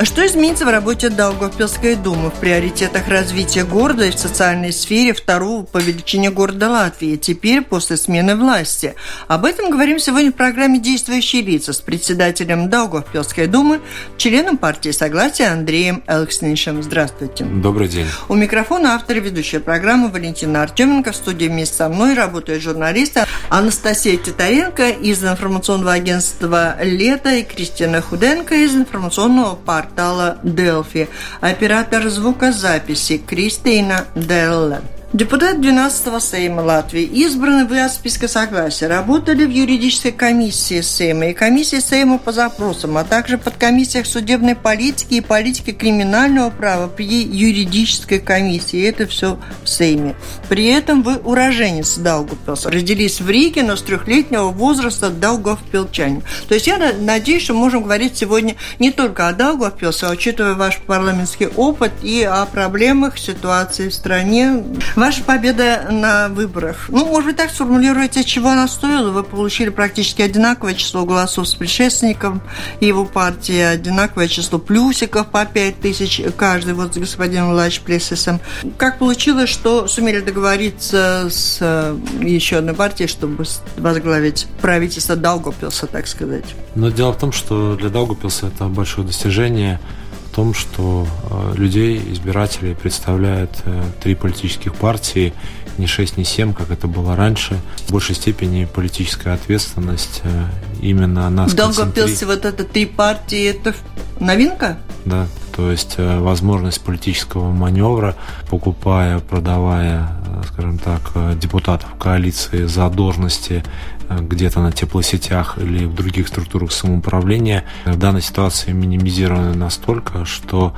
Что изменится в работе Даугавпилской думы в приоритетах развития города и в социальной сфере второго по величине города Латвии теперь после смены власти? Об этом говорим сегодня в программе «Действующие лица» с председателем Даугавпилской думы, членом партии Согласия Андреем Элкснишем. Здравствуйте. Добрый день. У микрофона автор и ведущая программы Валентина Артеменко. В студии вместе со мной работают журналисты Анастасия Титаренко из информационного агентства «Лето» и Кристина Худенко из информационного парка портала Delphi, оператор звукозаписи Кристина Делле. Депутат 12-го Сейма Латвии, избраны вы от списка согласия, работали в юридической комиссии Сейма и комиссии Сейма по запросам, а также под комиссиях судебной политики и политики криминального права при юридической комиссии. Это все в Сейме. При этом вы уроженец Даугавпилса. Родились в Риге, но с трехлетнего возраста Даугавпилчанин. То есть я надеюсь, что можем говорить сегодня не только о Даугавпилсе, а учитывая ваш парламентский опыт и о проблемах ситуации в стране, Ваша победа на выборах. Ну, может быть, так сформулируете, чего она стоила. Вы получили практически одинаковое число голосов с предшественником его партии, одинаковое число плюсиков по 5 тысяч каждый, вот с господином Лач Плесисом. Как получилось, что сумели договориться с э, еще одной партией, чтобы возглавить правительство Даугапилса, так сказать? Но дело в том, что для Даугапилса это большое достижение – том, что э, людей, избирателей представляют э, три политических партии, не шесть, не семь, как это было раньше. В большей степени политическая ответственность э, именно нас Долгопилсе вот это три партии, это новинка? Да, то есть возможность политического маневра, покупая, продавая, скажем так, депутатов коалиции за должности где-то на теплосетях или в других структурах самоуправления, в данной ситуации минимизированы настолько, что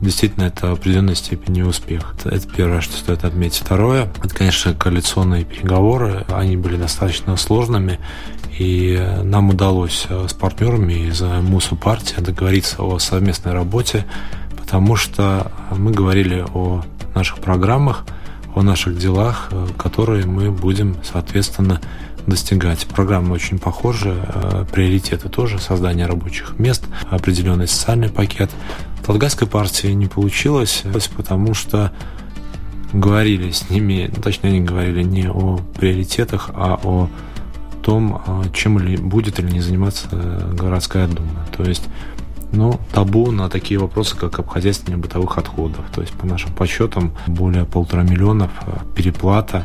действительно это в определенной степени успех. Это первое, что стоит отметить. Второе, это, конечно, коалиционные переговоры. Они были достаточно сложными, и нам удалось с партнерами из МУСу партии договориться о совместной работе, потому что мы говорили о наших программах, о наших делах, которые мы будем, соответственно, достигать. Программа очень похожа, э, приоритеты тоже, создание рабочих мест, определенный социальный пакет. В партии не получилось, потому что говорили с ними, ну, точнее они говорили не о приоритетах, а о том, а, чем ли будет или не заниматься городская дума. То есть ну, табу на такие вопросы, как обхозяйствование бытовых отходов. То есть, по нашим подсчетам, более полутора миллионов э, переплата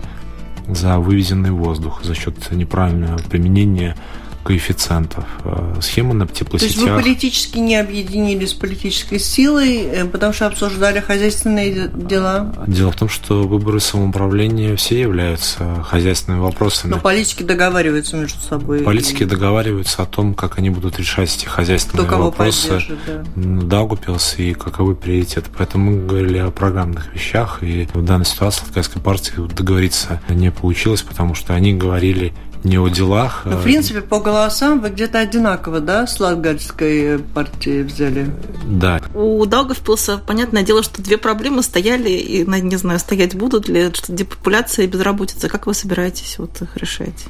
за вывезенный воздух за счет неправильного применения коэффициентов. Э, схема на теплосетях. То есть вы политически не объединились с политической силой, э, потому что обсуждали хозяйственные дела? Дело в том, что выборы самоуправления все являются хозяйственными вопросами. Но политики договариваются между собой. Политики договариваются о том, как они будут решать эти хозяйственные Кто вопросы. Да. Даугупилс и каковы приоритеты. Поэтому мы говорили о программных вещах, и в данной ситуации Латгальской партии договориться не получилось, потому что они говорили не о делах. Ну, в принципе, по голосам вы где-то одинаково, да, с Латгальской партией взяли? Да. У Даугавпилса, понятное дело, что две проблемы стояли, и, не знаю, стоять будут ли, что депопуляция и безработица. Как вы собираетесь вот их решать?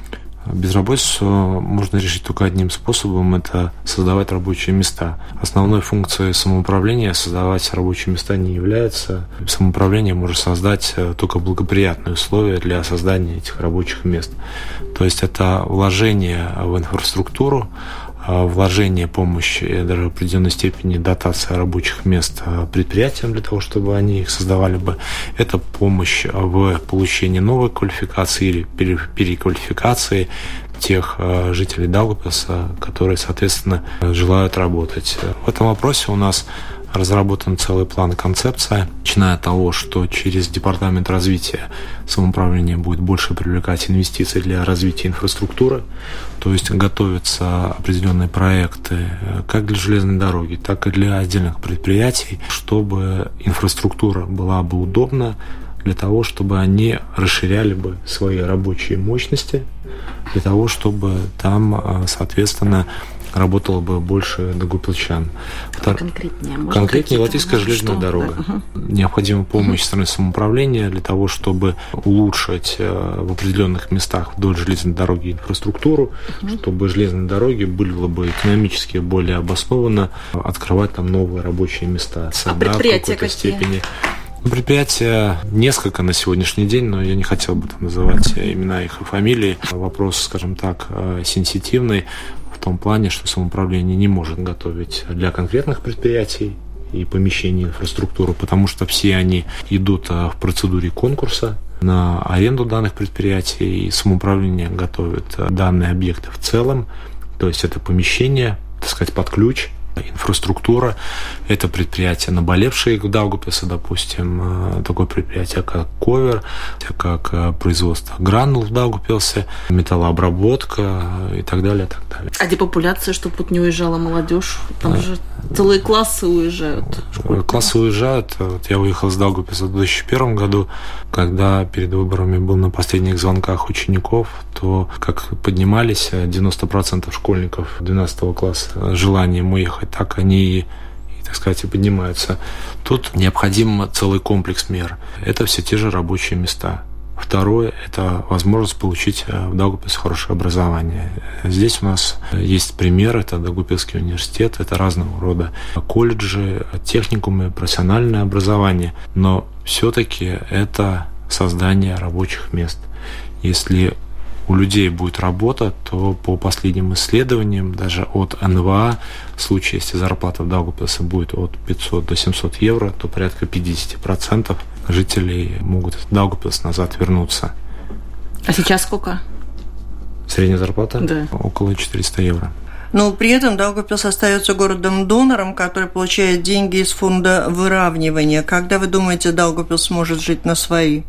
Безработицу можно решить только одним способом – это создавать рабочие места. Основной функцией самоуправления создавать рабочие места не является. Самоуправление может создать э, только благоприятные условия для создания этих рабочих мест. То есть это вложение в инфраструктуру, вложение помощи, даже в определенной степени дотация рабочих мест а, предприятиям для того, чтобы они их создавали бы. Это помощь в получении новой квалификации или переквалификации тех а, жителей Даугавпилса, которые, соответственно, желают работать. В этом вопросе у нас разработан целый план концепция, начиная от того, что через Департамент развития самоуправления будет больше привлекать инвестиции для развития инфраструктуры, то есть готовятся определенные проекты э, как для железной дороги, так и для отдельных предприятий, чтобы инфраструктура была бы удобна, для того, чтобы они расширяли бы свои рабочие мощности, для того, чтобы там, соответственно, работало бы больше дагупилчан. Втор... Конкретнее, может, Конкретнее Латвийская железная что? дорога. Да. Угу. Необходима помощь угу. страны самоуправления для того, чтобы улучшить э, в определенных местах вдоль железной дороги инфраструктуру, угу. чтобы железные дороги было бы экономически более обоснованно открывать там новые рабочие места. а предприятия в какой-то какие? степени. Предприятия несколько на сегодняшний день, но я не хотел бы там называть имена их и фамилии. Вопрос, скажем так, э, сенситивный в том плане, что самоуправление не может готовить для конкретных предприятий и помещений инфраструктуру, потому что все они идут э, в процедуре конкурса на аренду данных предприятий, и самоуправление готовит э, данные объекты в целом, то есть это помещение, так сказать, под ключ, инфраструктура. Это предприятия, наболевшие в Даугупилсе, допустим, э, такое предприятие, как Ковер, как э, производство гранул в Даугупилсе, металлообработка и так далее, так далее. А депопуляция, чтобы тут не уезжала молодежь? Там да. же целые классы уезжают. Классы уезжают. Вот я уехал из Даугупилса в 2001 году, когда перед выборами был на последних звонках учеников, то как поднимались 90% школьников 12 класса желанием уехать, так они и так сказать, и поднимаются. Тут необходим целый комплекс мер. Это все те же рабочие места. Второе – это возможность получить э, в Даугупилсе хорошее образование. Здесь у нас есть пример, это Даугупилский университет, это разного рода колледжи, техникумы, профессиональное образование, но все-таки это создание рабочих мест. Если у людей будет работа, то по последним исследованиям, даже от НВА, в случае, если зарплата в Даугавпилсе будет от 500 до 700 евро, то порядка 50% жителей могут в Даугавпилс назад вернуться. А сейчас сколько? Средняя зарплата? Да. Около 400 евро. Но при этом Даугавпилс остается городом-донором, который получает деньги из фонда выравнивания. Когда вы думаете, Даугавпилс сможет жить на свои?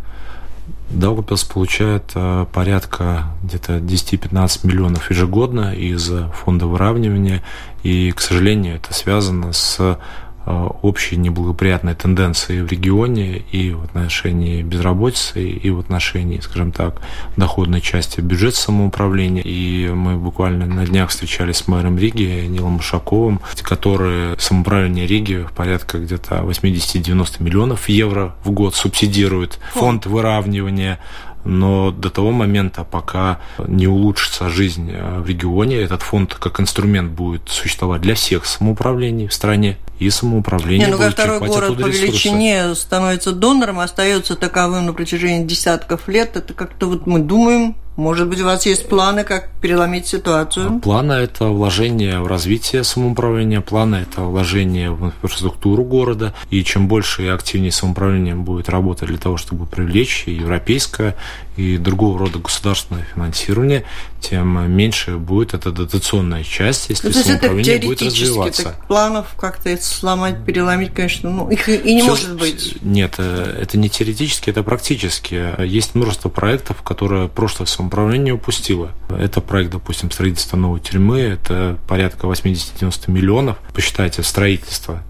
Даугавпилс получает э, порядка где-то 10-15 миллионов ежегодно из фонда выравнивания, и, к сожалению, это связано с общей неблагоприятной тенденции в регионе и в отношении безработицы, и в отношении, скажем так, доходной части бюджета самоуправления. И мы буквально на днях встречались с мэром Риги Нилом Ушаковым, который самоуправление Риги в порядка где-то 80-90 миллионов евро в год субсидирует фонд выравнивания но до того момента, пока не улучшится жизнь э, в регионе, этот фонд как инструмент будет существовать для всех самоуправлений в стране, и самоуправление не, ну, будет второй город по величине становится донором, остается таковым на протяжении десятков лет, это как-то вот мы думаем, может быть, у вас есть планы, как переломить ситуацию? Планы – это вложение в развитие самоуправления, планы – это вложение в инфраструктуру города. И чем больше и активнее самоуправление будет работать для того, чтобы привлечь европейское, и другого рода государственное финансирование, тем меньше будет эта дотационная часть, если ну, самоуправление будет развиваться. Так планов как-то это сломать, переломить, конечно, ну, их и не Все, может быть. Нет, э, это не теоретически, это практически. Есть множество проектов, которые прошлое самоуправление упустило. Это проект, допустим, строительства новой тюрьмы, это порядка 80-90 миллионов. Посчитайте, строительство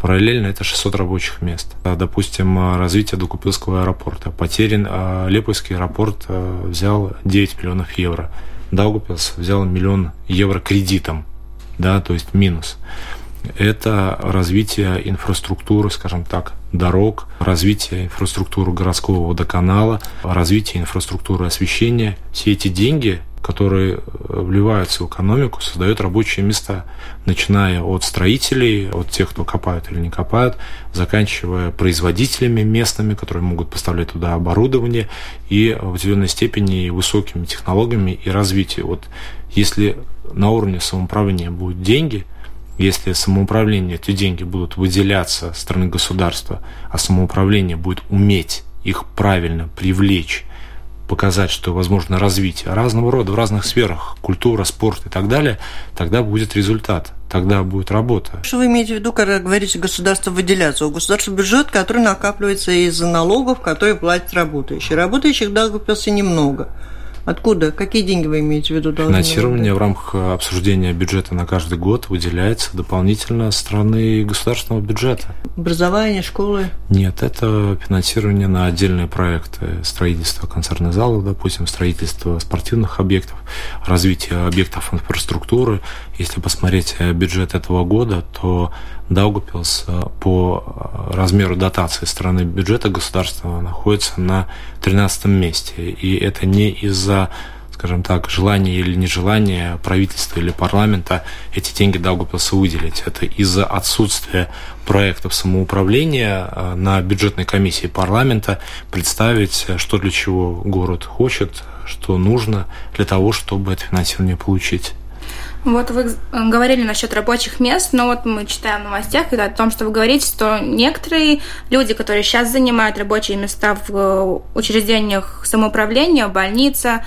Параллельно это 600 рабочих мест. А, допустим, развитие Докупилского аэропорта. Потерян а, Лепойский аэропорт а, взял 9 миллионов евро. Даугупилс взял миллион евро кредитом, да, то есть минус. Это развитие инфраструктуры, скажем так, дорог, развитие инфраструктуры городского водоканала, развитие инфраструктуры освещения. Все эти деньги которые э, вливаются в экономику, создают рабочие места, начиная от строителей, от тех, кто копают или не копают, заканчивая производителями местными, которые могут поставлять туда оборудование, и в определенной степени высокими технологиями и развитием. Вот если на уровне самоуправления будут деньги, если самоуправление, эти деньги будут выделяться стороны государства, а самоуправление будет уметь их правильно привлечь показать, что возможно развитие разного рода в разных сферах, культура, спорт и так далее, тогда будет результат, тогда будет работа. Что вы имеете в виду, когда говорите государство выделяться? У государства бюджет, который накапливается из налогов, которые платят работающие. Работающих Даугавпилсе немного. Откуда? Какие деньги вы имеете в виду? Финансирование в рамках обсуждения бюджета на каждый год выделяется дополнительно со стороны государственного бюджета. Образование, школы? Нет, это финансирование на отдельные проекты. Строительство концертных залов, допустим, строительство спортивных объектов, развитие объектов инфраструктуры. Если посмотреть бюджет этого года, то Даугупилс по размеру дотации страны бюджета государства находится на 13 месте. И это не из-за скажем так, желания или нежелания правительства или парламента эти деньги Даугупилса выделить. Это из-за отсутствия проектов самоуправления э, на бюджетной комиссии парламента представить, что для чего город хочет, что нужно для того, чтобы это финансирование получить. Вот вы говорили насчет рабочих мест, но вот мы читаем в новостях о том, что вы говорите, что некоторые люди, которые сейчас занимают рабочие места в э, учреждениях самоуправления, больница,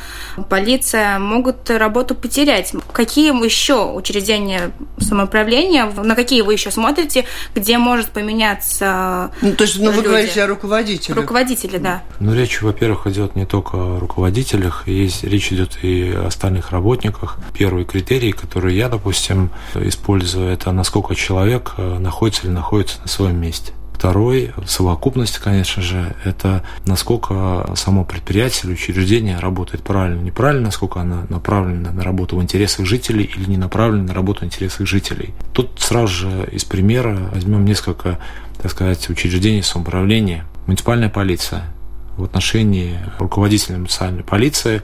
полиция, могут работу потерять. Какие еще учреждения самоуправления, на какие вы еще смотрите, где может поменяться Ну, то есть, ну, вы говорите о руководителях. Руководители, да. Ну, речь, во-первых, идет не только о руководителях, есть, речь идет и о остальных работниках. Первый критерий, которую я, допустим, использую, это насколько человек э, находится или находится на своем месте. Второй, совокупность, конечно же, это насколько само предприятие или учреждение работает правильно, неправильно, насколько она направлена на работу в интересах жителей или не направлена на работу в интересах жителей. Тут сразу же из примера возьмем несколько, так сказать, учреждений самоуправления. Муниципальная полиция – в отношении руководителя муниципальной полиции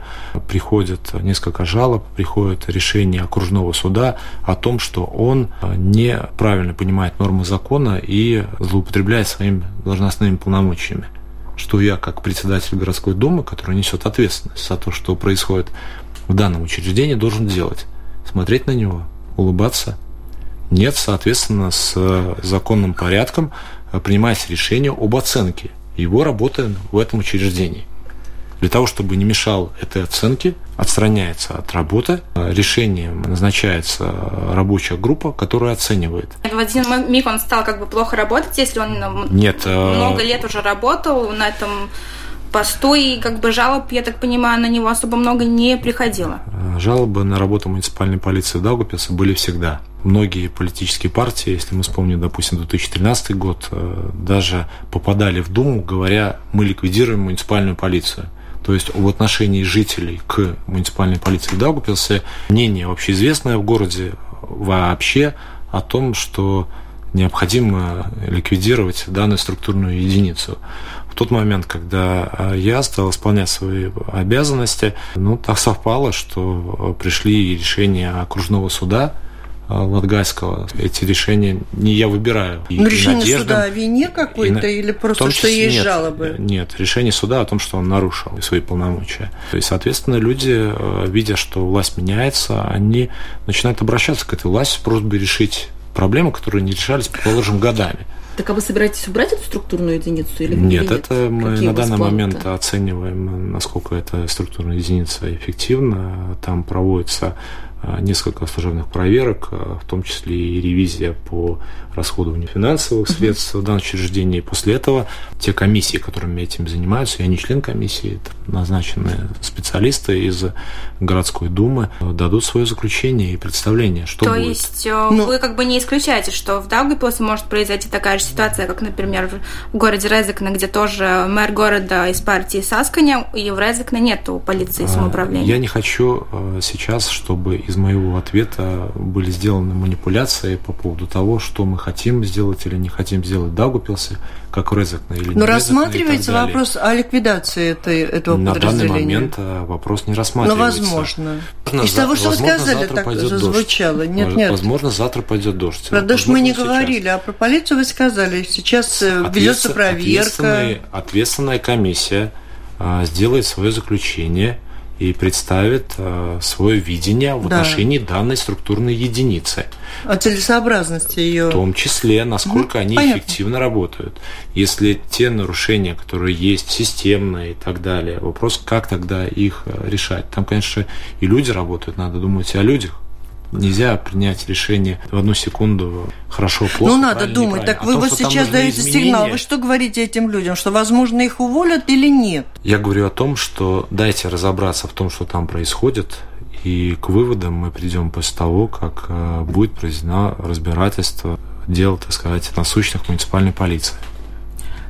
приходит несколько жалоб, приходит решение окружного суда о том, что он неправильно понимает нормы закона и злоупотребляет своими должностными полномочиями что я, как председатель городской думы, который несет ответственность за то, что происходит в данном учреждении, должен делать. Смотреть на него, улыбаться. Нет, соответственно, с законным порядком принимать решение об оценке его работы в этом учреждении. Для того, чтобы не мешал этой оценке, отстраняется от работы, решением назначается рабочая группа, которая оценивает. В один миг он стал как бы плохо работать, если он Нет, э, много лет уже работал на этом посту, и как бы жалоб, я так понимаю, на него особо много не приходило. Жалобы на работу муниципальной полиции Даугапилса были всегда. Многие политические партии, если мы вспомним, допустим, 2013 год, э, даже попадали в Думу, говоря, мы ликвидируем муниципальную полицию. То есть в отношении жителей к муниципальной полиции в Даугапилсе мнение общеизвестное в городе вообще о том, что необходимо ликвидировать данную структурную единицу тот момент, когда а, я стал исполнять свои обязанности, ну, так совпало, что пришли решения окружного суда, а, Латгальского. Эти решения не я выбираю. Ну, решение надеждам, суда о вине какой-то и, или просто, числе, что есть нет, жалобы? Нет, решение суда о том, что он нарушил свои полномочия. Есть, соответственно, люди, а, видя, что власть меняется, они начинают обращаться к этой власти с просьбой решить проблемы, которые не решались, предположим, годами. Так а вы собираетесь убрать эту структурную единицу или нет? Нет, это мы Какие на данный момент оцениваем, насколько эта структурная единица эффективна. Там проводится несколько служебных проверок, а, в том числе и ревизия по расходованию финансовых средств в данном учреждении. После этого те комиссии, которыми этим занимаются, я не член комиссии, это назначенные специалисты из городской думы, дадут свое заключение и представление, что То будет. есть э, ну, вы как бы не исключаете, что в Даугавпилсе может произойти такая же ситуация, как, например, в городе Резекне, где тоже мэр города из партии Сасканя, и в Резекне нету полиции а, самоуправления. Я не хочу сейчас, чтобы из моего ответа были сделаны манипуляции по поводу того, что мы хотим сделать или не хотим сделать в Даугавпилсе, как в Резекне или Но рассматривается вопрос о ликвидации этой, этого На подразделения? На данный момент э, вопрос не рассматривается. Но возможно. Из того, что вы сказали, так зазвучало. Дождь. Нет, нет. Возможно, завтра пойдет дождь. Про дождь мы не сейчас. говорили, а про полицию вы сказали. Сейчас э, ведется проверка. Ответственная, ответственная комиссия а, сделает свое заключение и представит э, свое видение в да. отношении данной структурной единицы. О целесообразности ее. В том числе, насколько угу, они понятно. эффективно работают. Если те нарушения, которые есть, системные и так далее, вопрос, как тогда их э, решать. Там, конечно, и люди работают, надо думать о людях. Нельзя принять решение в одну секунду хорошо, плохо. Ну, надо думать. Так вы вот сейчас даете сигнал. Вы что говорите этим людям? Что, возможно, их уволят или нет? Я говорю о том, что дайте разобраться в том, что там происходит, и к выводам мы придем после того, как э, будет произведено разбирательство дел, так сказать, насущных муниципальной полиции.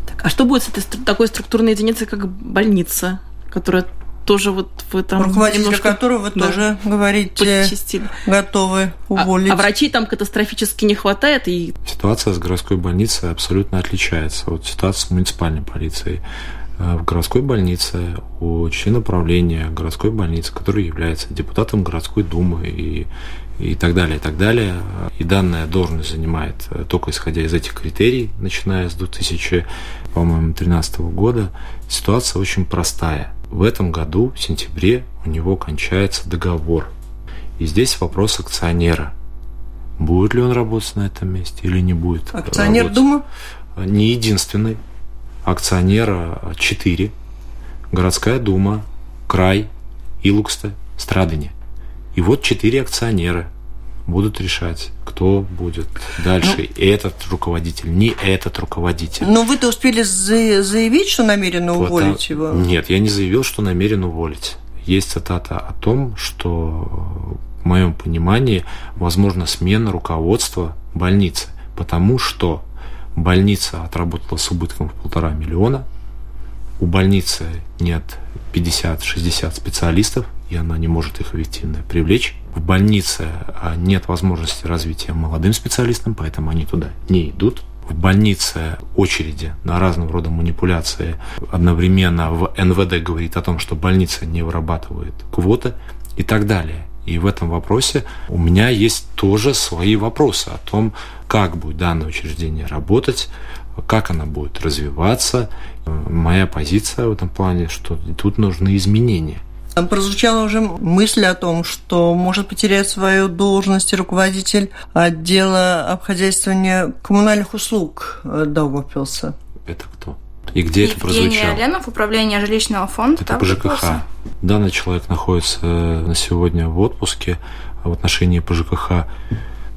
Так, а что будет с этой такой структурной единицей, как больница, которая тоже вот вы там руководителя немножко, которого вы да, тоже говорите подчистили. готовы уволить. А, а врачей там катастрофически не хватает и ситуация с городской больницей абсолютно отличается от ситуации с муниципальной полицией. Э, в городской больнице у члена правления городской больницы, который является депутатом городской думы и и так далее, и так далее. И данная должность занимает э, только исходя из этих критерий, начиная с 2013 года. Ситуация очень простая. В этом году, в сентябре, у него кончается договор. И здесь вопрос акционера. Будет ли он работать на этом месте или не будет? Акционер работать? Дума? Не единственный. Акционера 4. Городская дума, край, Илукста, Страдыня. И вот четыре акционера будут решать, кто будет дальше. Ну, этот руководитель, не этот руководитель. Но вы-то успели заявить, что намерены уволить его? Нет, я не заявил, что намерен уволить. Есть цитата о том, что в моем понимании возможно смена руководства больницы, потому что больница отработала с убытком в полтора миллиона, у больницы нет 50-60 специалистов, и она не может их объективно привлечь. В больнице а, нет возможности развития молодым специалистам, поэтому они туда не идут. В больнице очереди на разного рода манипуляции одновременно в НВД говорит о том, что больница не вырабатывает квоты и так далее. И в этом вопросе у меня есть тоже свои вопросы о том, как будет данное учреждение работать, как она будет развиваться. Моя позиция в этом плане, что тут нужны изменения. Прозвучала уже мысль о том, что может потерять свою должность руководитель отдела обхозяйствования коммунальных услуг э, Даугавпилса. Это кто? И где Евгений это прозвучало? Евгений Оленов, управление жилищного фонда. Это по ЖКХ. Данный человек находится э, на сегодня в отпуске в отношении по ЖКХ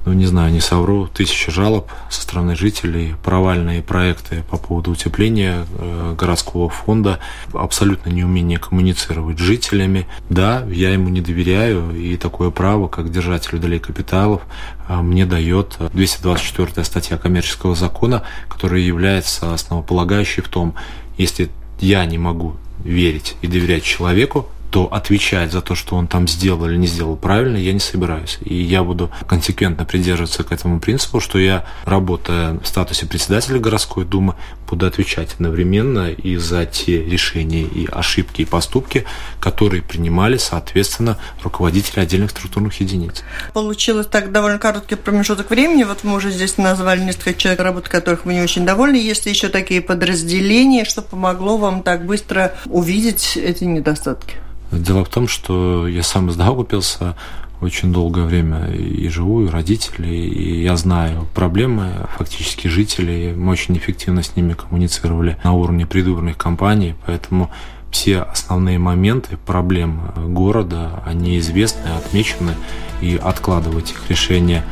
ну не знаю, не совру, тысячи жалоб со стороны жителей, провальные проекты по поводу утепления э, городского фонда, абсолютно неумение коммуницировать с жителями. Да, я ему не доверяю, и такое право, как держатель долей капиталов, э, мне дает 224 статья коммерческого закона, которая является основополагающей в том, если я не могу верить и доверять человеку, то отвечать за то, что он там сделал или не сделал правильно, я не собираюсь. И я буду консеквентно придерживаться к этому принципу, что я, работая в статусе председателя городской думы, буду отвечать одновременно и за те решения и ошибки и поступки, которые принимали, соответственно, руководители отдельных структурных единиц. Получилось так довольно короткий промежуток времени. Вот мы уже здесь назвали несколько человек, работы которых вы не очень довольны. Есть ли еще такие подразделения, что помогло вам так быстро увидеть эти недостатки? Дело в том, что я сам из Даугавпилса очень долгое время и живу, и родители, и я знаю проблемы фактически жителей. Мы очень эффективно с ними коммуницировали на уровне предвыборных кампаний, поэтому все основные моменты проблем города, они известны, отмечены, и откладывать их решение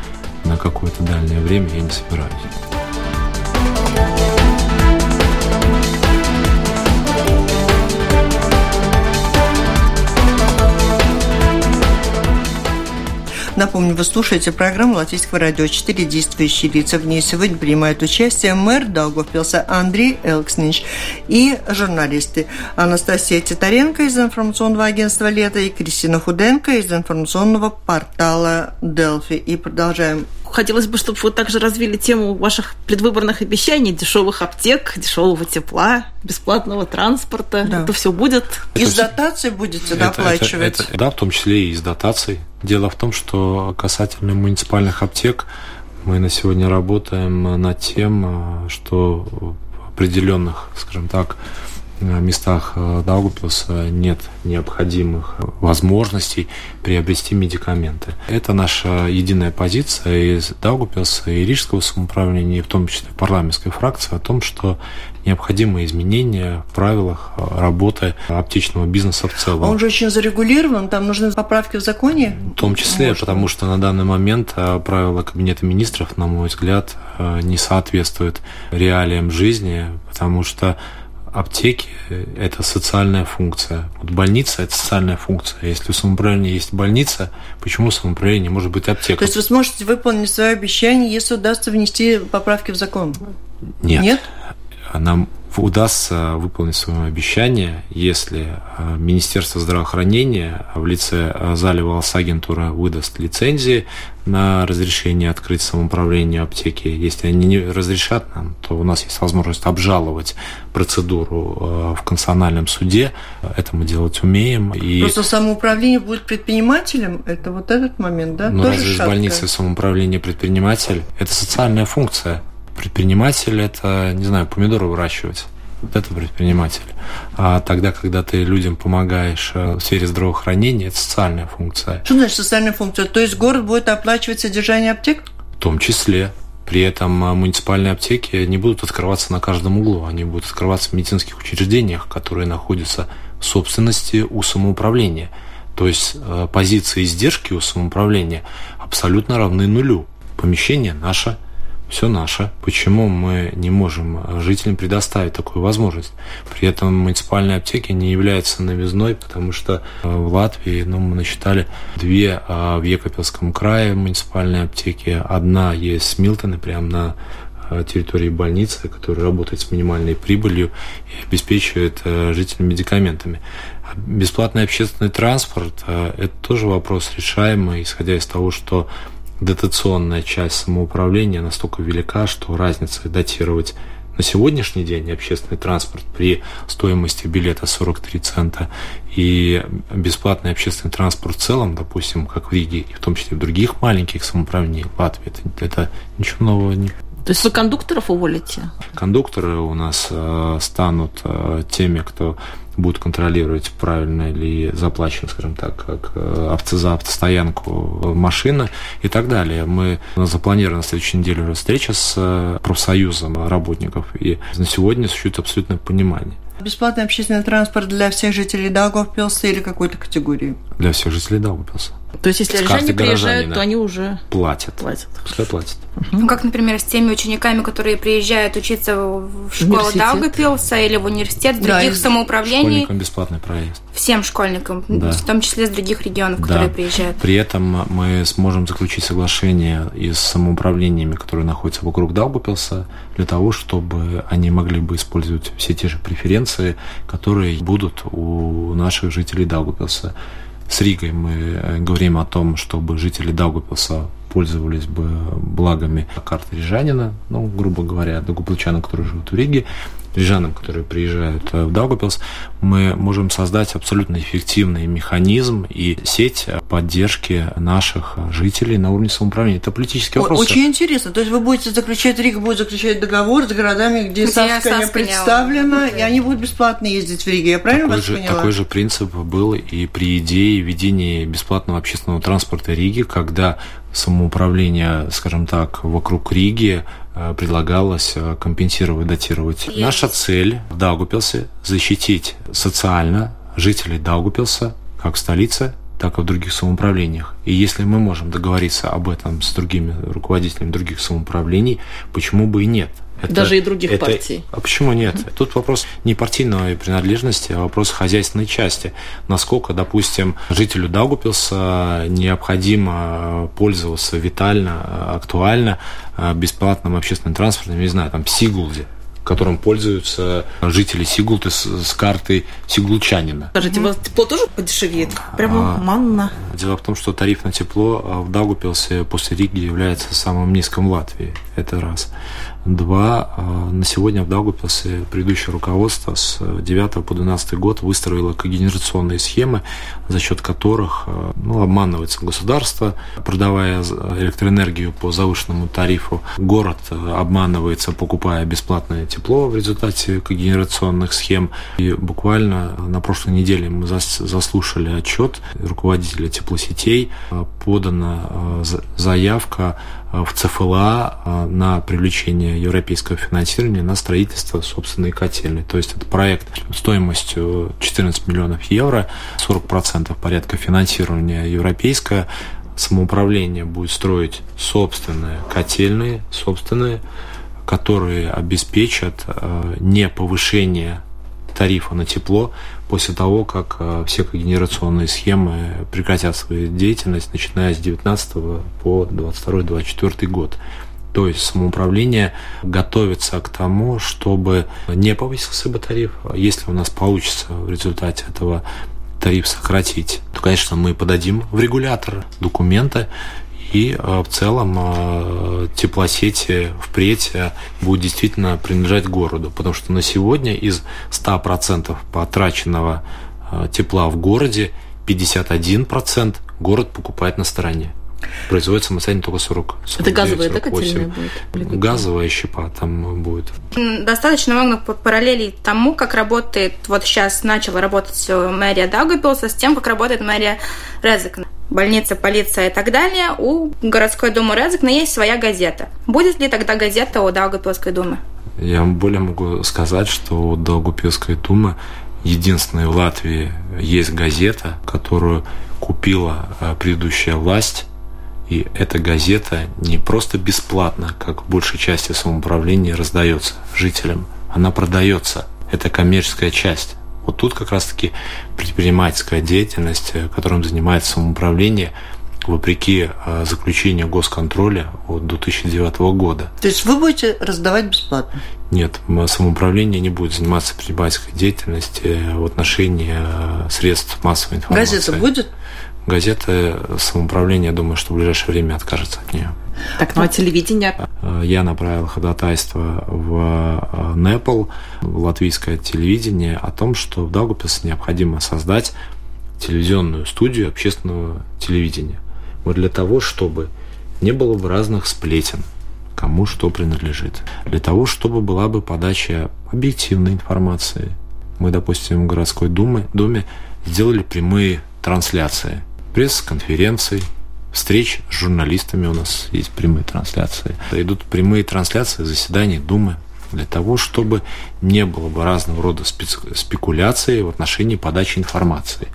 на какое-то дальнее время я не собираюсь. Напомню, вы слушаете программу Латвийского радио 4 «Действующие лица». В ней сегодня принимают участие мэр Даугавпилса Андрей Элкснич и журналисты Анастасия Титаренко из информационного агентства «Лето» и Кристина Худенко из информационного портала «Делфи». И продолжаем хотелось бы, чтобы вы также развили тему ваших предвыборных обещаний, дешевых аптек, дешевого тепла, бесплатного транспорта. Да. Это все будет. Из дотаций будете это, доплачивать? Это, это, да, в том числе и из дотаций. Дело в том, что касательно муниципальных аптек, мы на сегодня работаем над тем, что в определенных, скажем так, местах Даугупилса нет необходимых возможностей приобрести медикаменты. Это наша единая позиция из Даугупилса и Рижского самоуправления, и в том числе парламентской фракции, о том, что необходимые изменения в правилах работы аптечного бизнеса в целом. Он же очень зарегулирован, там нужны поправки в законе? В том числе, Может. потому что на данный момент правила Кабинета министров, на мой взгляд, не соответствуют реалиям жизни, потому что аптеки – это социальная функция. Вот больница – это социальная функция. Если у самоуправления есть больница, почему самоуправление не может быть аптекой? То есть вы сможете выполнить свое обещание, если удастся внести поправки в закон? Нет. Нет? Нам удастся выполнить свое обещание, если э, Министерство здравоохранения в лице э, Залива агентура выдаст лицензии на разрешение открыть самоуправление аптеки. Если они не разрешат нам, то у нас есть возможность обжаловать процедуру в конституциональном суде. Это мы делать умеем. И... Просто самоуправление будет предпринимателем? Это вот этот момент, да? Ну, разве из больницы самоуправление предприниматель? Это социальная функция. Предприниматель – это, не знаю, помидоры выращивать. Вот это предприниматель. А тогда, когда ты людям помогаешь э, в сфере здравоохранения, это социальная функция. Что значит социальная функция? То есть город будет оплачивать содержание аптек? В том числе. При этом э, муниципальные аптеки не будут открываться на каждом углу, они будут открываться в медицинских учреждениях, которые находятся в собственности у самоуправления. То есть э, позиции издержки у самоуправления абсолютно равны нулю. Помещение наше – все наше. Почему мы не можем жителям предоставить такую возможность? При этом муниципальные аптеки не являются новизной, потому что э, в Латвии ну, мы насчитали две а в Екапельском крае муниципальные аптеки. Одна есть в Милтоне, прямо на э, территории больницы, которая работает с минимальной прибылью и обеспечивает э, жителям медикаментами. Бесплатный общественный транспорт – это тоже вопрос решаемый, исходя из того, что дотационная часть самоуправления настолько велика, что разница датировать на сегодняшний день общественный транспорт при стоимости билета 43 цента и бесплатный общественный транспорт в целом, допустим, как в Риге, и в том числе в других маленьких самоуправлениях Латвии, это, это ничего нового не то есть вы кондукторов уволите? Кондукторы у нас э, станут э, теми, кто будет контролировать, правильно ли заплачен, скажем так, как э, за автостоянку машина и так далее. Мы у нас запланирована на следующей неделе встреча с э, профсоюзом работников, и на сегодня существует абсолютное понимание. Бесплатный общественный транспорт для всех жителей Даугавпилса или какой-то категории? Для всех жителей Даугавпилса. То есть, если рижане приезжают, то они уже платят. Платят. Пускай платят. Ну, как, например, с теми учениками, которые приезжают учиться в школу Даугавпилса или в университет, в других да, самоуправлений. Школьникам бесплатный проезд. Всем школьникам, да. в том числе с других регионов, да. которые приезжают. При этом мы сможем заключить соглашение и с самоуправлениями, которые находятся вокруг Даугавпилса, для того, чтобы они могли бы использовать все те же преференции, которые будут у наших жителей Даугавпилса. С Ригой мы э, говорим о том, чтобы жители Даугавпилса пользовались бы благами карты рижанина, ну, грубо говоря, даугавпилчанам, которые живут в Риге, рижанам, которые приезжают э, в Даугавпилс, мы можем создать абсолютно эффективный механизм и сеть поддержки наших жителей на уровне самоуправления. Это политический вопрос. Очень интересно. То есть вы будете заключать, Рига будет заключать договор с городами, где, где Саска не представлена, и они будут бесплатно ездить в Риге. Я правильно такой вас же, поняла? Такой же принцип был и при идее введения бесплатного общественного транспорта Риги, когда самоуправление, скажем так, вокруг Риги предлагалось э, компенсировать, датировать. Есть. Наша цель в Даугупилсе – защитить социально жителей Даугупилса, как в столице, так и в других самоуправлениях. И если мы можем договориться об этом с другими руководителями других самоуправлений, почему бы и нет? Это, Даже и других это, партий. А почему нет? Тут вопрос не партийной принадлежности, а вопрос хозяйственной части. Насколько, допустим, жителю Даугупилса необходимо пользоваться витально, актуально бесплатным общественным транспортом, не знаю, там, Сигулде, которым пользуются жители Сигулты с, с картой сигулчанина. Скажите, у вас тепло тоже подешевеет? Прямо а, манна. Дело в том, что тариф на тепло в Даугупилсе после Риги является самым низким в Латвии. Это раз. Два, э, на сегодня в Даугавпилсе предыдущее руководство с 9 по 12 год выстроило когенерационные схемы, за счет которых э, ну, обманывается государство, продавая электроэнергию по завышенному тарифу. Город э, обманывается, покупая бесплатное тепло в результате когенерационных схем. И буквально на прошлой неделе мы заслушали отчет руководителя теплосетей. Подана заявка в ЦФЛА на привлечение европейского финансирования на строительство собственной котельной. То есть это проект стоимостью 14 миллионов евро, 40% порядка финансирования европейское, самоуправление будет строить собственные котельные, собственные, которые обеспечат э, не повышение тарифа на тепло после того, как э, все когенерационные схемы прекратят свою деятельность, начиная с 19 по 22-24 год. То есть самоуправление готовится к тому, чтобы не повысился бы тариф. Если у нас получится в результате этого тариф сократить, то, конечно, мы подадим в регулятор документы, и э, в целом э, теплосети впредь э, будут действительно принадлежать городу, потому что на сегодня из 100% потраченного тепла в городе 51% город покупает на стороне. Производится самостоятельно только 40. 49, Это газовая, да, котельная будет? Газовая щепа там будет. Достаточно много параллелей тому, как работает, вот сейчас начала работать мэрия Даугавпилса с тем, как работает мэрия Резекна. Больница, полиция и так далее. У городской думы Резекна есть своя газета. Будет ли тогда газета у Даугавпилской думы? Я более могу сказать, что у Даугавпилской думы единственная в Латвии есть газета, которую купила э, предыдущая власть и эта газета не просто бесплатно, как в большей части самоуправления раздается жителям, она продается. Это коммерческая часть. Вот тут как раз-таки предпринимательская деятельность, э, которым занимается самоуправление, вопреки э, заключению госконтроля от 2009 года. То есть вы будете раздавать бесплатно? Нет, самоуправление не будет заниматься предпринимательской деятельностью в отношении э, средств массовой информации. Газета будет? Газета самоуправления, думаю, что в ближайшее время откажется от нее. Так, ну а телевидение? Я направил ходатайство в НЭПЛ, в латвийское телевидение, о том, что в Даугавпилсе необходимо создать телевизионную студию общественного телевидения. Вот для того, чтобы не было бы разных сплетен, кому что принадлежит. Для того, чтобы была бы подача объективной информации. Мы, допустим, в городской думе, думе сделали прямые трансляции пресс-конференций, встреч с журналистами у нас есть прямые трансляции. Идут прямые трансляции заседаний Думы для того, чтобы не было бы разного рода спекуляций в отношении подачи информации.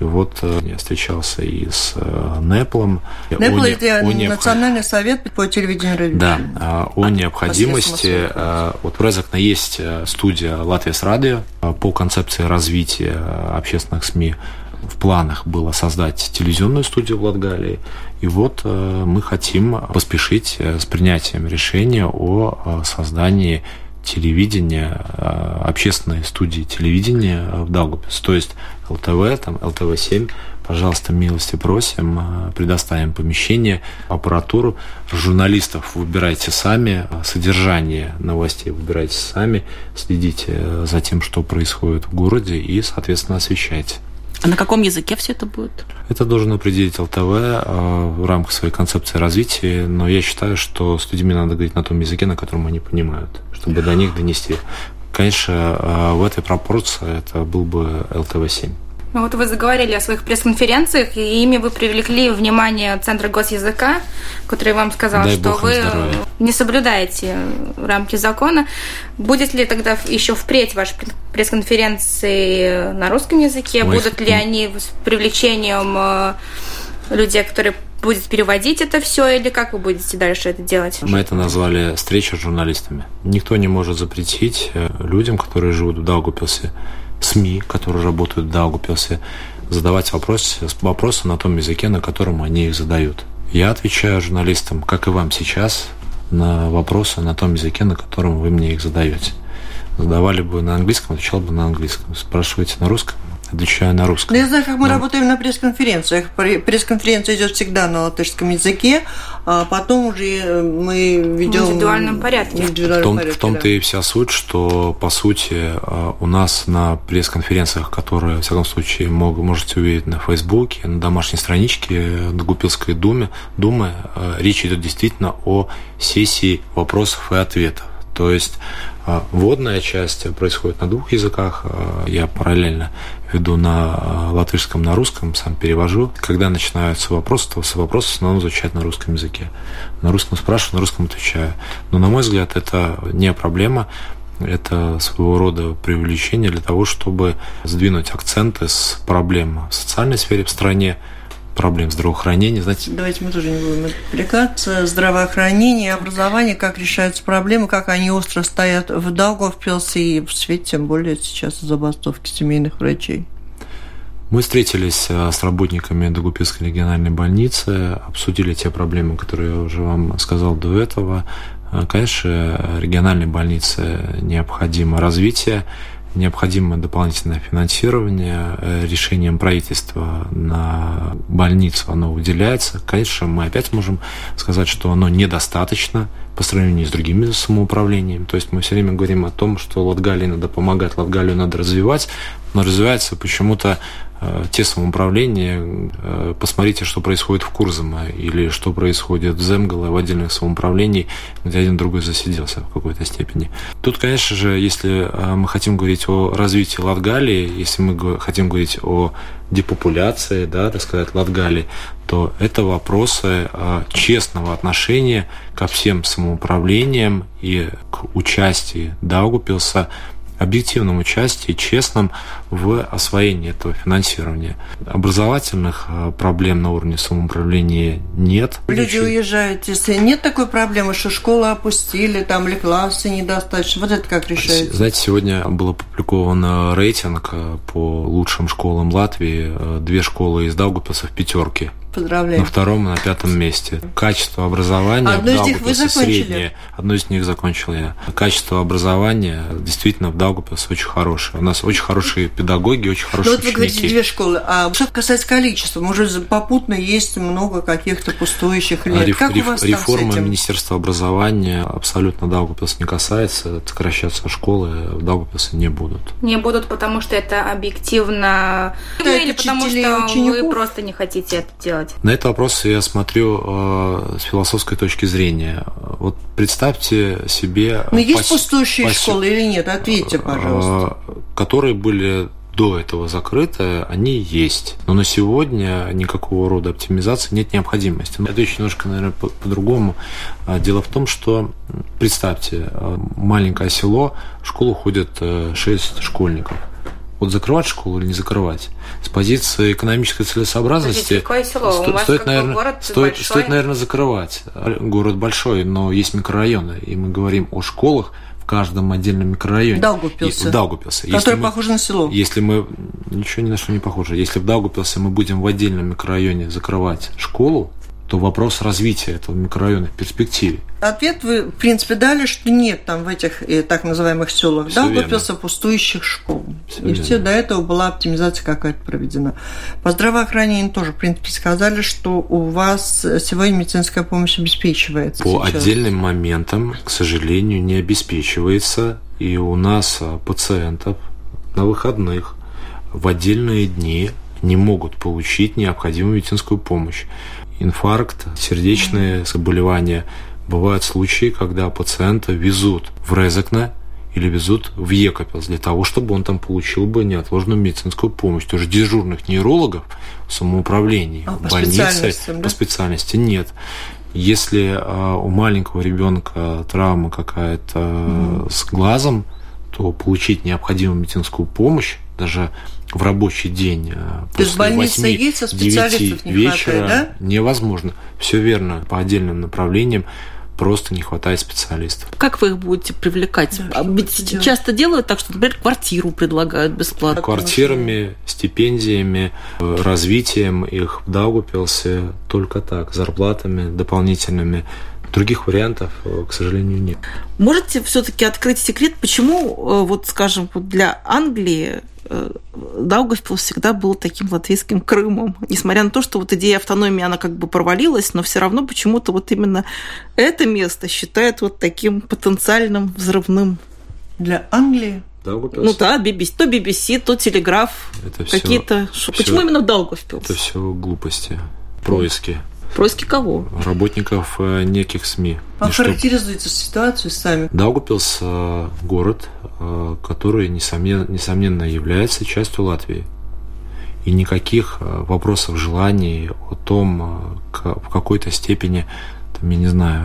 И вот э, я встречался и с э, Неплом. Непл – это необх... Национальный совет по телевидению Да, а, о необходимости. Э, вот в Резакне есть студия «Латвия с радио» по концепции развития общественных СМИ в планах было создать телевизионную студию в Латгалии. И вот э, мы хотим поспешить э, с принятием решения о э, создании телевидения, общественной студии телевидения в Даугавпилсе. То есть ЛТВ, там, ЛТВ-7, пожалуйста, милости просим, предоставим помещение, аппаратуру. Журналистов выбирайте сами, содержание новостей выбирайте сами, следите за тем, что происходит в городе и, соответственно, освещайте. А на каком языке все это будет? Это должен определить ЛТВ э, в рамках своей концепции развития, но я считаю, что с людьми надо говорить на том языке, на котором они понимают, чтобы до них донести. Конечно, э, в этой пропорции это был бы ЛТВ-7. Ну вот вы заговорили о своих пресс-конференциях, и ими вы привлекли внимание Центра госязыка, который вам сказал, Дай что вы здоровья. не соблюдаете рамки закона. Будет ли тогда еще впредь ваши пресс-конференции на русском языке? Мы Будут ли они с привлечением э, людей, которые будет переводить это все, или как вы будете дальше это делать? Мы это назвали встреча с журналистами. Никто не может запретить э, людям, которые живут в Даугупилсе, СМИ, которые работают в Даугупилсе, задавать вопросы, вопросы на том языке, на котором они их задают. Я отвечаю журналистам, как и вам сейчас, на вопросы на том языке, на котором вы мне их задаете. Задавали бы на английском, отвечал бы на английском. Спрашиваете на русском, отвечаю на русском. Ну, я знаю, как мы Но... работаем на пресс-конференциях. Пресс-конференция идет всегда на латышском языке, а потом уже э, мы ведем... В индивидуальном порядке. В, индивидуальном в, том, порядке, в том-то да. и вся суть, что, по сути, э, у нас на пресс-конференциях, которые, в всяком случае, мог, можете увидеть на Фейсбуке, на домашней страничке Дагупилской Думы, Думы, речь идет действительно о сессии вопросов и ответов. То есть вводная часть происходит на двух языках. Я параллельно веду на а, латышском, на русском, сам перевожу. Когда начинаются вопросы, то вопросы в основном звучат на русском языке. На русском спрашиваю, на русском отвечаю. Но, на мой взгляд, это не проблема. Это своего рода привлечение для того, чтобы сдвинуть акценты с проблем в социальной сфере в стране, проблем здравоохранения. Знаете... Давайте мы тоже не будем отвлекаться. Здравоохранение, образование, как решаются проблемы, как они остро стоят в Даугавпилсе и в свете, тем более сейчас забастовки семейных врачей. Мы встретились э, с работниками Дагупилской региональной больницы, обсудили те проблемы, которые я уже вам сказал до этого. Э, конечно, региональной больнице необходимо развитие, необходимо дополнительное финансирование. Э, решением правительства на больницу оно выделяется. Конечно, мы опять можем сказать, что оно недостаточно по сравнению с другими самоуправлениями. То есть мы все время говорим о том, что Латгалии надо помогать, Латгалию надо развивать, но развивается почему-то Э, те самоуправления, э, посмотрите, что происходит в Курзаме или что происходит в Земгале, в отдельных самоуправлений, где один другой засиделся в какой-то степени. Тут, конечно же, если э, мы хотим говорить о развитии Латгалии, если мы хотим говорить о депопуляции, да, так сказать, Латгалии, то это вопросы честного отношения ко всем самоуправлениям и к участию Даугупилса объективном участии, честном в освоении этого финансирования. Образовательных э, проблем на уровне самоуправления нет. Люди уезжают, если нет такой проблемы, что школы опустили, там или классы недостаточно, вот это как решается? Знаете, сегодня был опубликован э, рейтинг э, по лучшим школам Латвии. Две школы из Даугапилса в пятерке Поздравляю. На втором и на пятом месте. Качество образования Одно в из них вы закончили? среднее. Одно из них закончил я. Качество образования действительно в Даугапилсе очень хорошее. У нас очень хорошие педагоги, очень хорошие Ну вот вы говорите две школы. А что касается количества, может попутно есть много каких-то пустующих лет. Реф, как реф, у вас реформа Министерства образования абсолютно Даугапилса не касается. Сокращаться школы в Даугапилсе не будут. Не будут, потому что это объективно... Это Или потому что учеников? вы просто не хотите это делать делать? На этот вопрос я смотрю э, с философской точки зрения. Вот представьте себе... Но есть пустующие пос... школы или нет? Ответьте, пожалуйста. Э, которые были до этого закрыты, они есть. Но на сегодня никакого рода оптимизации нет необходимости. Это еще немножко, наверное, по-другому. По Дело в том, что представьте, э, маленькое село, в школу ходят 6 школьников – вот закрывать школу или не закрывать. С позиции экономической целесообразности село? Сто, стоит, наверное, город стоит, стоит, наверное, закрывать. Город большой, но есть микрорайоны, и мы говорим о школах в каждом отдельном микрорайоне. Даугупилсе. И, Даугупилсе. Который если похож на село. Если мы... Ничего ни на что не похоже. Если в Даугупилсе мы будем в отдельном микрорайоне закрывать школу, то вопрос развития этого микрорайона в перспективе. Ответ вы, в принципе, дали, что нет там в этих э, так называемых селах да, купился пустующих школ. Все и верно. все до этого была оптимизация какая-то проведена. По здравоохранению тоже, в принципе, сказали, что у вас сегодня медицинская помощь обеспечивается. По сейчас. отдельным моментам, к сожалению, не обеспечивается. И у нас а, пациентов на выходных в отдельные дни не могут получить необходимую медицинскую помощь инфаркт, сердечные заболевания. Бывают случаи, когда пациента везут в Резекне или везут в Екапелс для того, чтобы он там получил бы неотложную медицинскую помощь. Тоже дежурных нейрологов в самоуправлении, а, в больнице по, да? специальности нет. Если э, у маленького ребенка травма какая-то mm. с глазом, то получить необходимую медицинскую помощь даже в рабочий день э, То есть больница 8, есть, а специалистов не вечера хватает, да? невозможно. Все верно. По отдельным направлениям просто не хватает специалистов. Как вы их будете привлекать? Да, Ведь часто делают так, что, например, квартиру предлагают бесплатно. Квартирами, стипендиями, развитием их в Даугупилсе только так, зарплатами дополнительными Других вариантов, к сожалению, нет. Можете все-таки открыть секрет, почему, вот, скажем, для Англии Даугавпилс всегда был таким латвийским Крымом. Несмотря на то, что вот идея автономии, она как бы провалилась, но все равно почему-то вот именно это место считают вот таким потенциальным взрывным. Для Англии? Даугавпилс? Ну да, BBC, то BBC, то Телеграф. Это какие-то... Все, Почему именно Даугавпилс? Это все глупости, происки. Происки кого? Работников э, неких СМИ. А характеризуйте ситуацию сами. Даугавпилс э, – город, э, который, несомненно, несомненно, является частью Латвии. И никаких вопросов, желаний о том, в какой-то степени, там, я не знаю,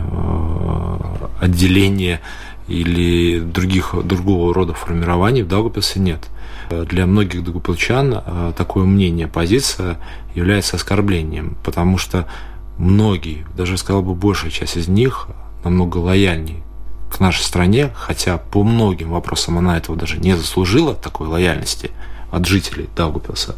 отделения или других, другого рода формирований в Даугавпилсе нет. Для многих даугавпилчан такое мнение, позиция является оскорблением, потому что многие, даже сказал бы большая часть из них намного лояльнее к нашей стране, хотя по многим вопросам она этого даже не заслужила, такой лояльности от жителей Даугупилса.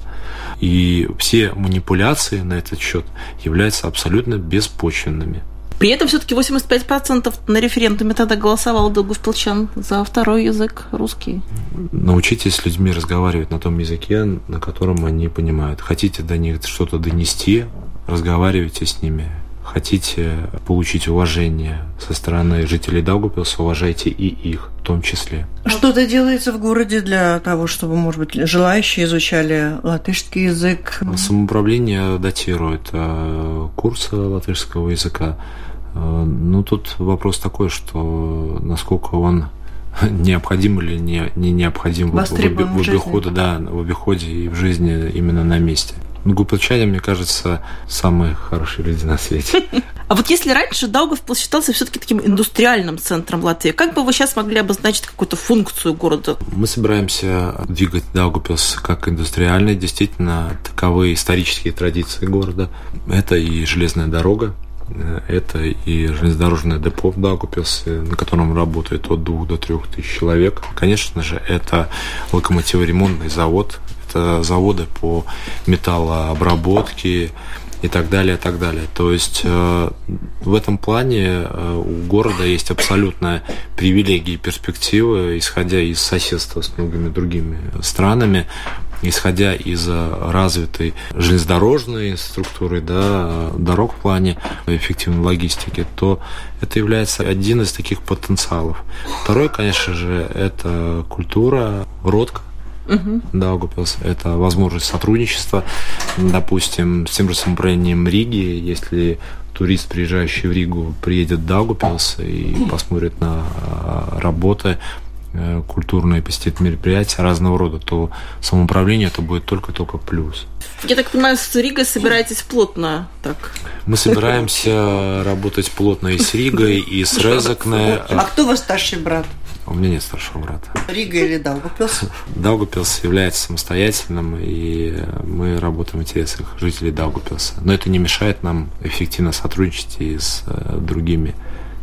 И все манипуляции на этот счет являются абсолютно беспочвенными. При этом все-таки 85% на референдуме тогда голосовал Даугавпилчан за второй язык русский. Научитесь с людьми разговаривать на том языке, на котором они понимают. Хотите до них что-то донести, разговаривайте с ними. Хотите получить уважение со стороны жителей Даугавпилса, уважайте и их в том числе. Что-то делается в городе для того, чтобы, может быть, желающие изучали латышский язык? Самоуправление датирует э, курсы латышского языка. Э, ну, тут вопрос такой, что насколько он необходим или не, не необходим в, в, в, в обиходе, да, в обиходе и в жизни именно на месте. Гупилчане, мне кажется, самые хорошие люди на свете. А вот если раньше Даугавпилс считался все-таки таким индустриальным центром Латвии, как бы вы сейчас могли обозначить какую-то функцию города? Мы собираемся двигать Даугавпилс как индустриальный. Действительно, таковы исторические традиции города. Это и железная дорога, это и железнодорожное депо в Даугавпилсе, на котором работает от двух до трех тысяч человек. Конечно же, это локомотиворемонтный завод, это заводы по металлообработке и так далее, и так далее. То есть э, в этом плане э, у города есть абсолютная привилегия и перспективы, исходя из соседства с многими другими странами, исходя из развитой железнодорожной структуры, да, дорог в плане эффективной логистики, то это является один из таких потенциалов. Второй, конечно же, это культура, родка, угу. Даугавпилс. Это возможность сотрудничества, допустим, с тем же самоуправлением Риги, если турист, приезжающий в Ригу, приедет в Даугавпилс и посмотрит на а, работы э, культурные, посетит мероприятия разного рода, то самоуправление это будет только-только плюс. Я так понимаю, с Ригой собираетесь плотно так? Мы собираемся работать плотно и с Ригой, и с Резакне. А кто у вас старший брат? У меня нет старшего брата. Рига или Даугавпилс? Даугавпилс является самостоятельным, и мы работаем в интересах жителей Даугавпилса. Но это не мешает нам эффективно сотрудничать и с э, другими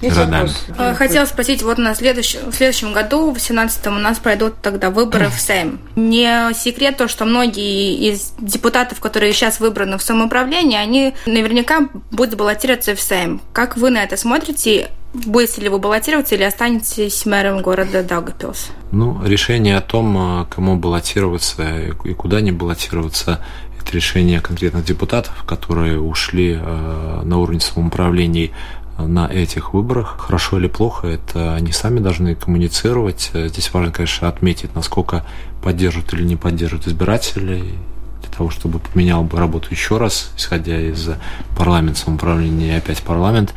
городами. Э, хотела спросить, вот на следующем, в следующем году, в 18-м, у нас пройдут тогда выборы в Сейм. Не секрет то, что многие из депутатов, которые сейчас выбраны в самоуправлении, они наверняка будут баллотироваться в Сейм. Как вы на это смотрите? Будете ли вы баллотироваться или останетесь мэром города Даугапилс? Ну, решение о том, а, кому баллотироваться и куда не баллотироваться, это решение конкретных депутатов, которые ушли а, на уровень самоуправлений на этих выборах. Хорошо или плохо, это они сами должны коммуницировать. Здесь важно, конечно, отметить, насколько поддерживают или не поддерживают избирателей, для того, чтобы поменял бы работу еще раз, исходя из парламента самоуправления и опять парламент.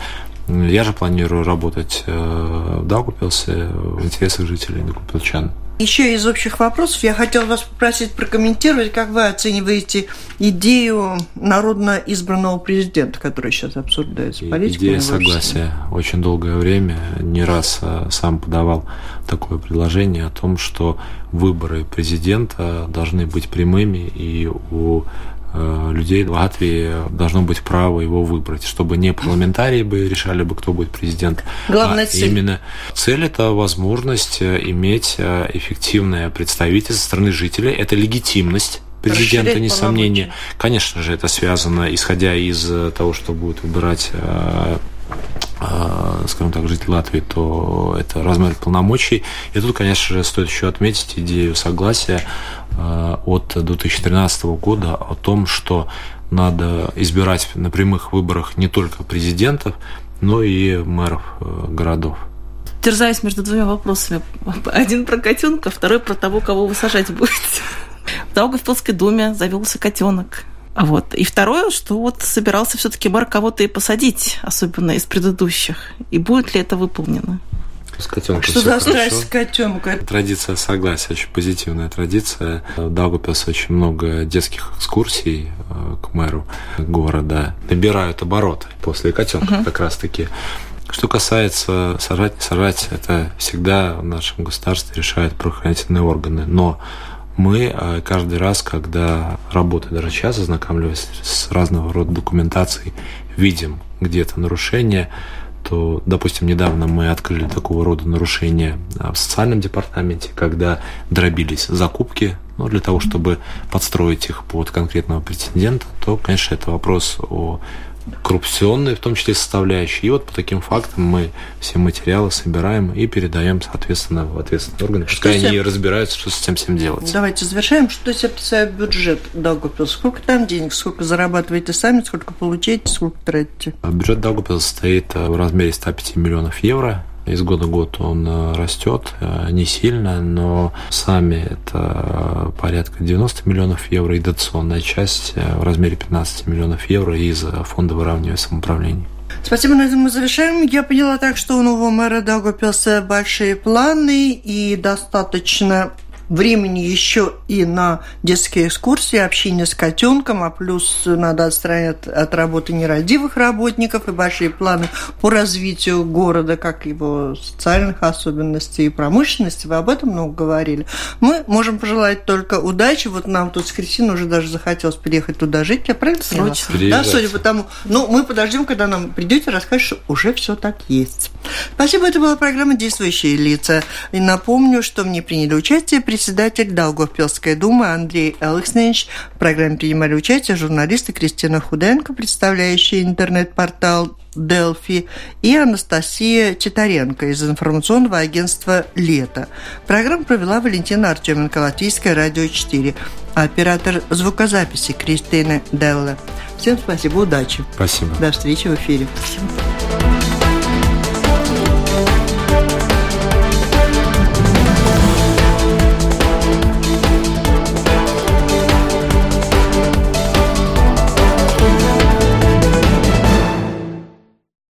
Я же планирую работать э, в Даугупилсе в интересах жителей Даугупилчан. Еще из общих вопросов я хотела вас попросить прокомментировать, как вы оцениваете идею народно избранного президента, которая сейчас обсуждается. Идея согласия. Очень долгое время не раз э, сам подавал такое предложение о том, что выборы президента должны быть прямыми и у людей в Латвии должно быть право его выбрать, чтобы не парламентарии бы решали бы, кто будет президент. Главная а цель. Именно цель – это возможность э, иметь э, эффективное представительство со стороны жителей, это легитимность президента, несомнение. Конечно же, это связано, исходя из того, что будет выбирать э, скажем так, житель Латвии, то это размер полномочий. И тут, конечно же, стоит еще отметить идею согласия э, от 2013 года о том, что надо избирать на прямых выборах не только президентов, но и мэров городов терзаюсь между двумя вопросами. Один про котенка, второй про того, кого вы сажать будете. В Даугавпилской думе завелся котенок. Вот. И второе, что вот собирался все-таки мэр кого-то и посадить, особенно из предыдущих. И будет ли это выполнено? С котенком Что за страсть котенка? Традиция согласия, очень позитивная традиция. В Даугавпилсе очень много детских экскурсий э, к мэру города. Набирают обороты после котенка угу. как раз-таки. Что касается сажать, не сажать, это всегда в нашем государстве решают правоохранительные органы. Но мы э, каждый раз, когда работая даже час, ознакомливаясь с разного рода документацией, видим где-то нарушение, то, допустим, недавно мы открыли такого рода нарушения в социальном департаменте, когда дробились закупки, ну, для того, чтобы подстроить их под конкретного претендента, то, конечно, это вопрос о коррупционные, в том числе составляющие. И вот по таким фактам мы все материалы собираем и передаем, соответственно, в ответственные органы. Пускай они разбираются, что с этим всем делать. Давайте завершаем. Что себе представляет бюджет Даугавпилс? Сколько там денег? Сколько зарабатываете сами? Сколько получаете? Сколько тратите? Бюджет Даугавпилс состоит в размере 105 миллионов евро. Из года в год он э, растет, э, не сильно, но сами это порядка 90 миллионов евро и дотационная часть э, в размере 15 миллионов евро из фонда выравнивания самоуправления. Спасибо, на этом мы завершаем. Я поняла так, что у нового мэра Даугавпилса большие планы и достаточно времени еще и на детские экскурсии, общение с котенком, а плюс надо отстранять от работы нерадивых работников и большие планы по развитию города, как его социальных особенностей и промышленности. Вы об этом много говорили. Мы можем пожелать только удачи. Вот нам тут с Кристиной уже даже захотелось переехать туда жить. Я правильно Срочно. Да, судя по тому. Ну, мы подождем, когда нам придете расскажете, что уже все так есть. Спасибо, это была программа «Действующие лица». И напомню, что мне приняли участие председатель Даугавпилской думы Андрей Элксневич. В программе принимали участие журналисты Кристина Худенко, представляющая интернет-портал Делфи и Анастасия Титаренко из информационного агентства «Лето». Программу провела Валентина Артеменко, Латвийское радио 4, а оператор звукозаписи Кристина Делла. Всем спасибо, удачи. Спасибо. До встречи в эфире. Спасибо.